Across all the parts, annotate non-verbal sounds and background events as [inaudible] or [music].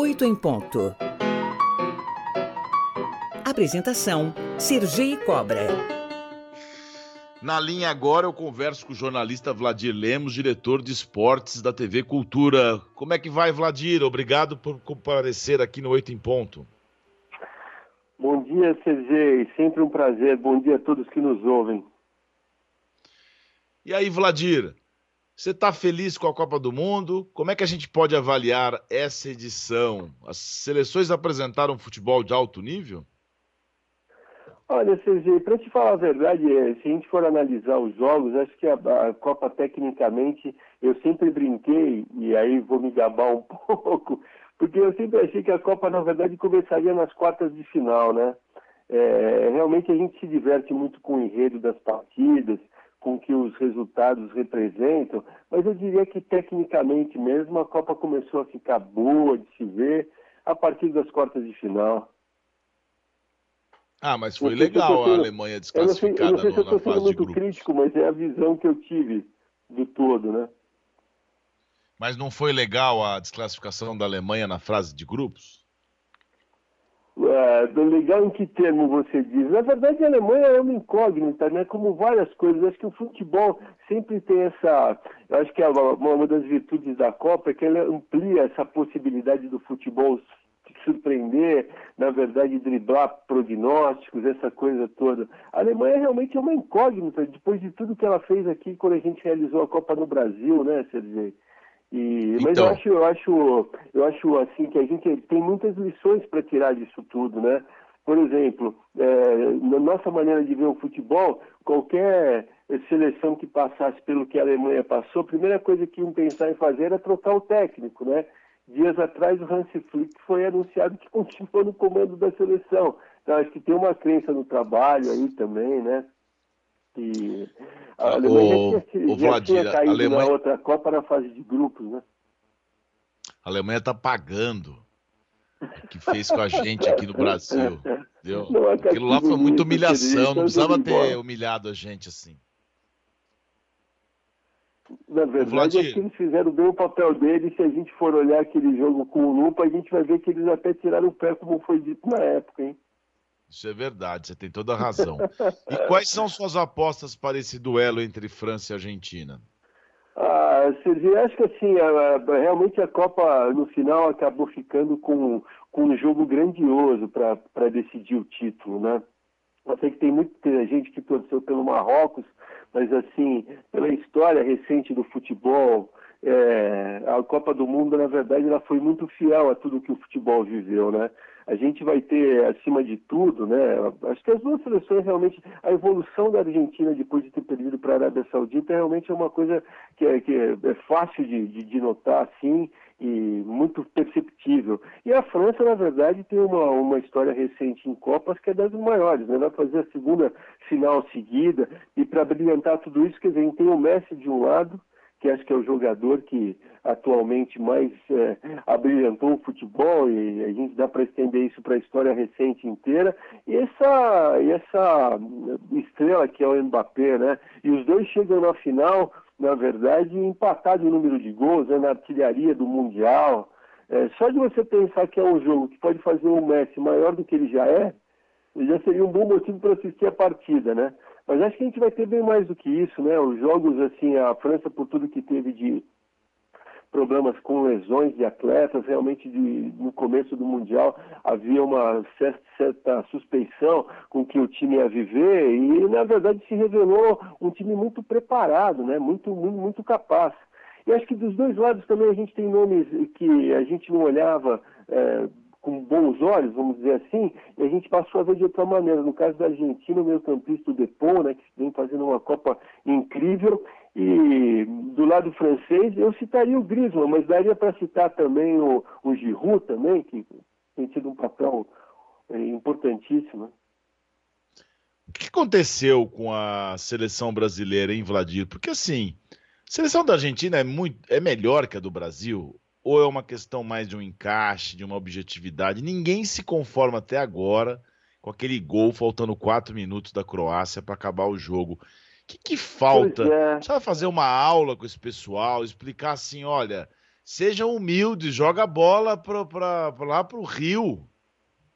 8 em ponto. Apresentação: Sergi Cobra. Na linha agora eu converso com o jornalista Vladir Lemos, diretor de esportes da TV Cultura. Como é que vai, Vladir? Obrigado por comparecer aqui no Oito em Ponto. Bom dia, Sergei. Sempre um prazer. Bom dia a todos que nos ouvem. E aí, Vladir? Você está feliz com a Copa do Mundo? Como é que a gente pode avaliar essa edição? As seleções apresentaram futebol de alto nível? Olha, Sergei, para te falar a verdade, é, se a gente for analisar os jogos, acho que a, a, Copa, tecnicamente, eu sempre brinquei, e aí vou me gabar um [laughs] pouco, porque eu sempre achei que a Copa, na verdade, começaria nas quartas de final, né? É, realmente a gente se diverte muito com o enredo das partidas, com que os resultados representam, mas eu diria que tecnicamente mesmo a Copa começou a ficar boa de se ver a partir das quartas de final. Ah, mas foi legal a Alemanha desclassificada Eu não sei, eu não sei se eu estou sendo muito crítico, mas é a visão que eu tive do todo, né? Mas não foi legal a desclassificação da Alemanha na fase de grupos? É, legal em que termo você diz? Na verdade, a Alemanha é uma incógnita, né? Como várias coisas. Acho que o futebol sempre tem essa. Eu acho que é uma, uma das virtudes da Copa é que ela amplia essa possibilidade do futebol surpreender, na verdade, driblar prognósticos, essa coisa toda. A Alemanha realmente é uma incógnita, depois de tudo que ela fez aqui quando a gente realizou a Copa no Brasil, né, Sergei? E, mas então... eu acho, eu acho, eu acho assim que a gente tem muitas lições para tirar disso tudo, né? Por exemplo, é, na nossa maneira de ver o futebol, qualquer seleção que passasse pelo que a Alemanha passou, a primeira coisa que iam pensar em fazer era trocar o técnico, né? Dias atrás, o Hansi Flick foi anunciado que [laughs] continua no comando da seleção. Então, acho que tem uma crença no trabalho aí também, né? E a ah, Alemanha o, já, tinha, o já Vladir, tinha caído Alemanha... na outra Copa na fase de grupos, né? A Alemanha está pagando o que fez com a gente aqui no Brasil. Entendeu? Aquilo lá foi muita humilhação, não precisava ter humilhado a gente assim. Na verdade, acho que eles fizeram bem o papel deles. Se a gente for olhar aquele jogo com o lupa, a gente vai ver que eles até tiraram o pé, como foi dito na época, hein? Isso é verdade, você tem toda a razão. e quais são suas apostas para esse duelo entre França e Argentina? Ah, Sergio, acho que assim, realmente a Copa no final acabou ficando com, com um jogo grandioso para decidir o título, né? Eu sei que tem muita gente que torceu pelo Marrocos, mas assim, pela história recente do futebol, é, a Copa do Mundo, na verdade, ela foi muito fiel a tudo que o futebol viveu, né? A gente vai ter, acima de tudo, né? Acho que as duas seleções realmente, a evolução da Argentina depois de ter perdido para a Arábia Saudita realmente é uma coisa que é, que é, fácil de, de, de notar, assim, e muito perceptível. E a França, na verdade, tem uma, uma história recente em Copas que é das maiores, né? Vai fazer a segunda final seguida, e para brilhantar tudo isso, quer dizer, tem o Messi de um lado, que acho que é o jogador que atualmente mais é, abrilhantou o futebol e a gente dá para estender isso para a história recente inteira. E essa, e essa estrela que é o Mbappé, né? E os dois chegam na final, na verdade, empatados em número de gols, né, na artilharia do Mundial. É, só de você pensar que é um jogo que pode fazer o Messi maior do que ele já é, já seria um bom motivo para assistir a partida, né? Mas acho que a gente vai ter bem mais do que isso, né? Os jogos, assim, a França, por tudo que teve de problemas com lesões de atletas, realmente de, no começo do Mundial havia uma certa, certa suspeição com que o time ia viver e, na verdade, se revelou um time muito preparado, né? muito, muito, muito capaz. E acho que dos dois lados também a gente tem nomes que a gente não olhava é, com bons olhos, vamos dizer assim, e a gente passou a ver de outra maneira. No caso da Argentina, o meio campista Depô, né, que vem fazendo uma Copa incrível, e do lado francês eu citaria o Griezmann, mas daria para citar também o, o Giroud também, que tem tido um papel é, importantíssimo. O que aconteceu com a seleção brasileira em Vladir? Porque assim, a seleção da Argentina é muito é melhor que a do Brasil ou é uma questão mais de um encaixe, de uma objetividade? Ninguém se conforma até agora com aquele gol faltando quatro minutos da Croácia para acabar o jogo. O que, que falta? É. Precisa fazer uma aula com esse pessoal, explicar assim, olha, seja humilde, joga a bola pra, pra, pra lá pro Rio.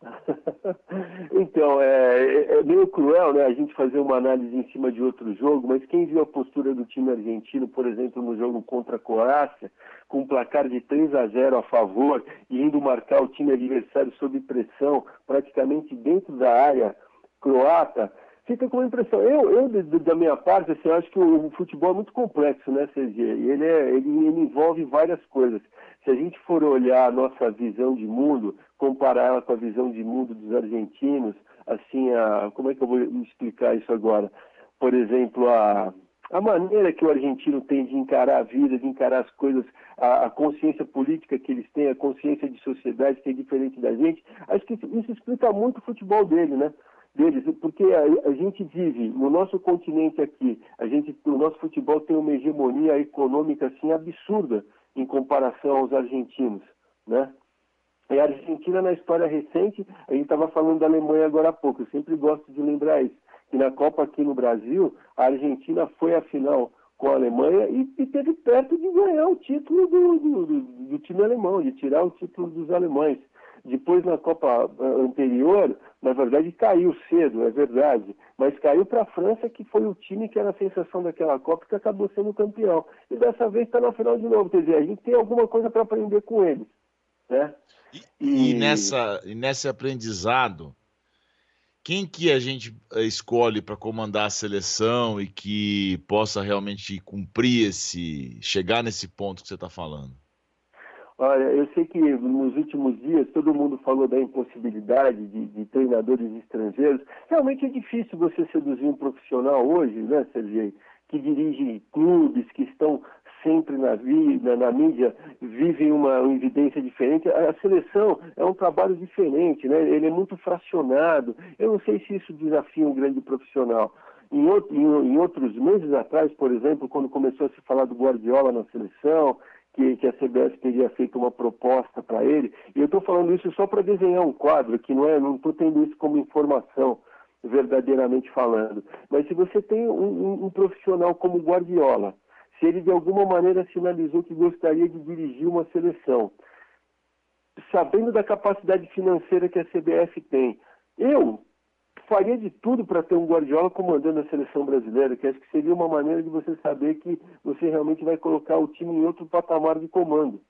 [laughs] então, é, é, meio cruel né, a gente fazer uma análise em cima de outro jogo, mas quem viu a postura do time argentino, por exemplo, no jogo contra a Croácia, com um placar de 3 a 0 a favor e indo marcar o time adversário sob pressão, praticamente dentro da área croata, fica com a impressão. Eu, eu da minha parte, assim, acho que o, futebol é muito complexo, né, CG? Ele, é, ele, ele envolve várias coisas. Se a gente for olhar a nossa visão de mundo, comparar ela com a visão de mundo dos argentinos, assim, a, como é que eu vou explicar isso agora? Por exemplo, a, a maneira que o argentino tem de encarar a vida, de encarar as coisas, a, a, consciência política que eles têm, a consciência de sociedade que é diferente da gente, acho que isso explica muito o futebol dele, né? Deles, porque a, a, gente vive no nosso continente aqui, a gente, o nosso futebol tem uma hegemonia econômica assim absurda em comparação aos argentinos, né? E a Argentina na história recente, a gente estava falando da Alemanha agora há pouco, eu sempre gosto de lembrar isso, que na Copa aqui no Brasil, a Argentina foi à final com a Alemanha e, e teve perto de ganhar o título do, do, do, do time alemão, de tirar o título dos alemães. Depois, na Copa eh, anterior, na verdade, caiu cedo, é verdade. Mas caiu para a França, que foi o time que era a sensação daquela Copa, que acabou sendo campeão. E dessa vez está na final de novo. Quer dizer, a gente tem alguma coisa para aprender com eles. Né? E, e... nessa, e nesse aprendizado, quem que a gente eh, escolhe para comandar a seleção e que possa realmente cumprir esse, chegar nesse ponto que você está falando? Olha, eu sei que nos últimos dias todo mundo falou da impossibilidade de, de, treinadores estrangeiros. Realmente é difícil você seduzir um profissional hoje, né, Sergei, que dirige clubes que estão sempre na vida, na mídia, vivem uma, evidência diferente. A, a, seleção é um trabalho diferente, né? Ele é muito fracionado. Eu não sei se isso desafia um grande profissional. Em, outro, em, em outros meses atrás, por exemplo, quando começou a se falar do Guardiola na seleção, que, que a CBS teria feito uma proposta para ele. E eu estou falando isso só para desenhar um quadro, que não é, não estou tendo isso como informação, verdadeiramente falando. Mas se você tem um, um, um profissional como Guardiola, se ele de alguma maneira sinalizou que gostaria de dirigir uma seleção, sabendo da capacidade financeira que a CBF tem, eu faria de tudo para ter um Guardiola comandando a seleção brasileira, que acho que seria uma maneira de você saber que você realmente vai colocar o time em outro patamar de comando.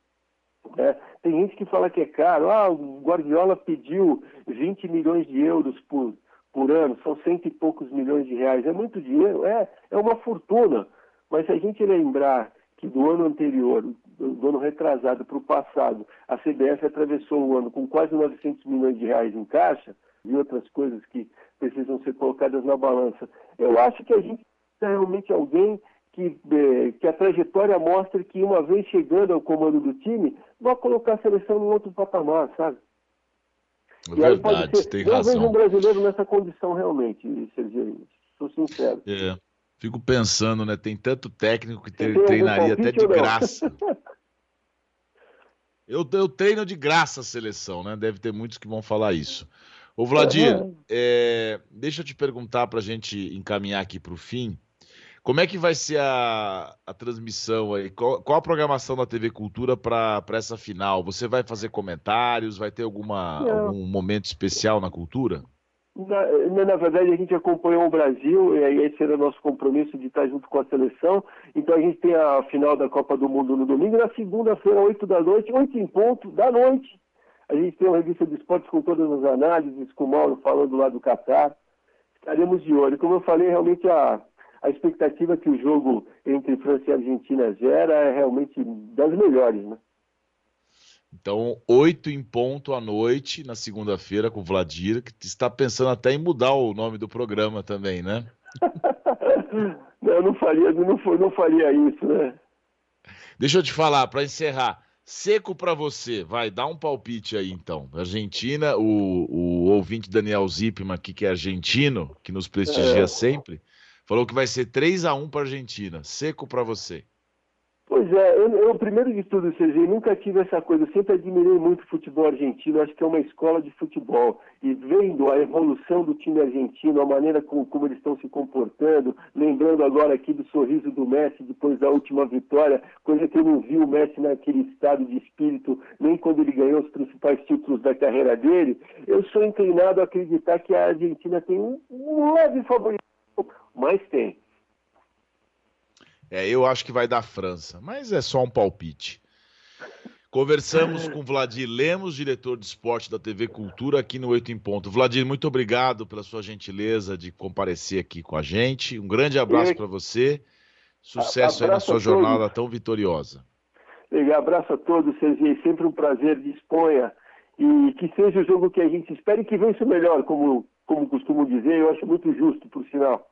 É, tem gente que fala que é caro. Ah, o Guardiola pediu 20 milhões de euros por, por ano, são cento e poucos milhões de reais. É muito dinheiro, é, é uma fortuna. Mas se a gente lembrar que do ano anterior, do ano retrasado para o passado, a CBF atravessou o ano com quase 900 milhões de reais em caixa, e outras coisas que precisam ser colocadas na balança. Eu acho que a gente é realmente alguém que, é, que a trajetória mostra que, uma vez chegando ao comando do time, vai colocar a seleção em outro patamar, sabe? É verdade, pode ser, tem eu razão. vejo um brasileiro nessa condição realmente, Sergio. Sou sincero. É. Fico pensando, né? Tem tanto técnico que treinaria até de graça. [laughs] eu, eu treino de graça a seleção, né? Deve ter muitos que vão falar isso. Ô, Vladir, é, deixa eu te perguntar para a gente encaminhar aqui para o fim. Como é que vai ser a, a transmissão aí? Qual, qual, a programação da TV Cultura para essa final? Você vai fazer comentários? Vai ter alguma, algum momento especial na cultura? Na, na, verdade, a gente acompanhou o Brasil, e esse era o nosso compromisso de estar junto com a seleção. Então, a gente tem a final da Copa do Mundo no domingo. Na segunda-feira, 8 da noite, 8 em ponto da noite, a gente tem uma revista de esportes com todas as análises, com o Mauro falando lá do Catar. Estaremos de olho. Como eu falei, realmente a, a expectativa que o jogo entre França e Argentina gera é realmente das melhores, né? Então, oito em ponto à noite, na segunda-feira, com o Vladir, que está pensando até em mudar o nome do programa também, né? [laughs] não, não faria, não, não faria isso, né? Deixa eu te falar, para encerrar, Seco para você, vai, dá um palpite aí então. Argentina, o, o ouvinte Daniel Zipman aqui, que é argentino, que nos prestigia é. sempre, falou que vai ser 3 a 1 para Argentina. Seco para você. Pois é, eu, eu, primeiro de tudo, Serginho, nunca tive essa coisa, eu sempre admirei muito o futebol argentino, acho que é uma escola de futebol. E vendo a evolução do time argentino, a maneira como, como eles estão se comportando, lembrando agora aqui do sorriso do Messi depois da última vitória, coisa que eu não vi o Messi naquele estado de espírito, nem quando ele ganhou os principais títulos da carreira dele, eu sou inclinado a acreditar que a Argentina tem um leve favorito, mas tem. É, eu acho que vai dar França, mas é só um palpite. Conversamos [laughs] com Vladir Lemos, diretor de esporte da TV Cultura, aqui no Oito em Ponto. Vladir, muito obrigado pela sua gentileza de comparecer aqui com a gente. Um grande abraço para você. Sucesso aí na sua jornada tão vitoriosa. Legal, abraço a todos, Serginho. Sempre um prazer, disponha. E que seja o jogo que a gente espera e que vença o melhor, como, como costumo dizer. Eu acho muito justo, por sinal.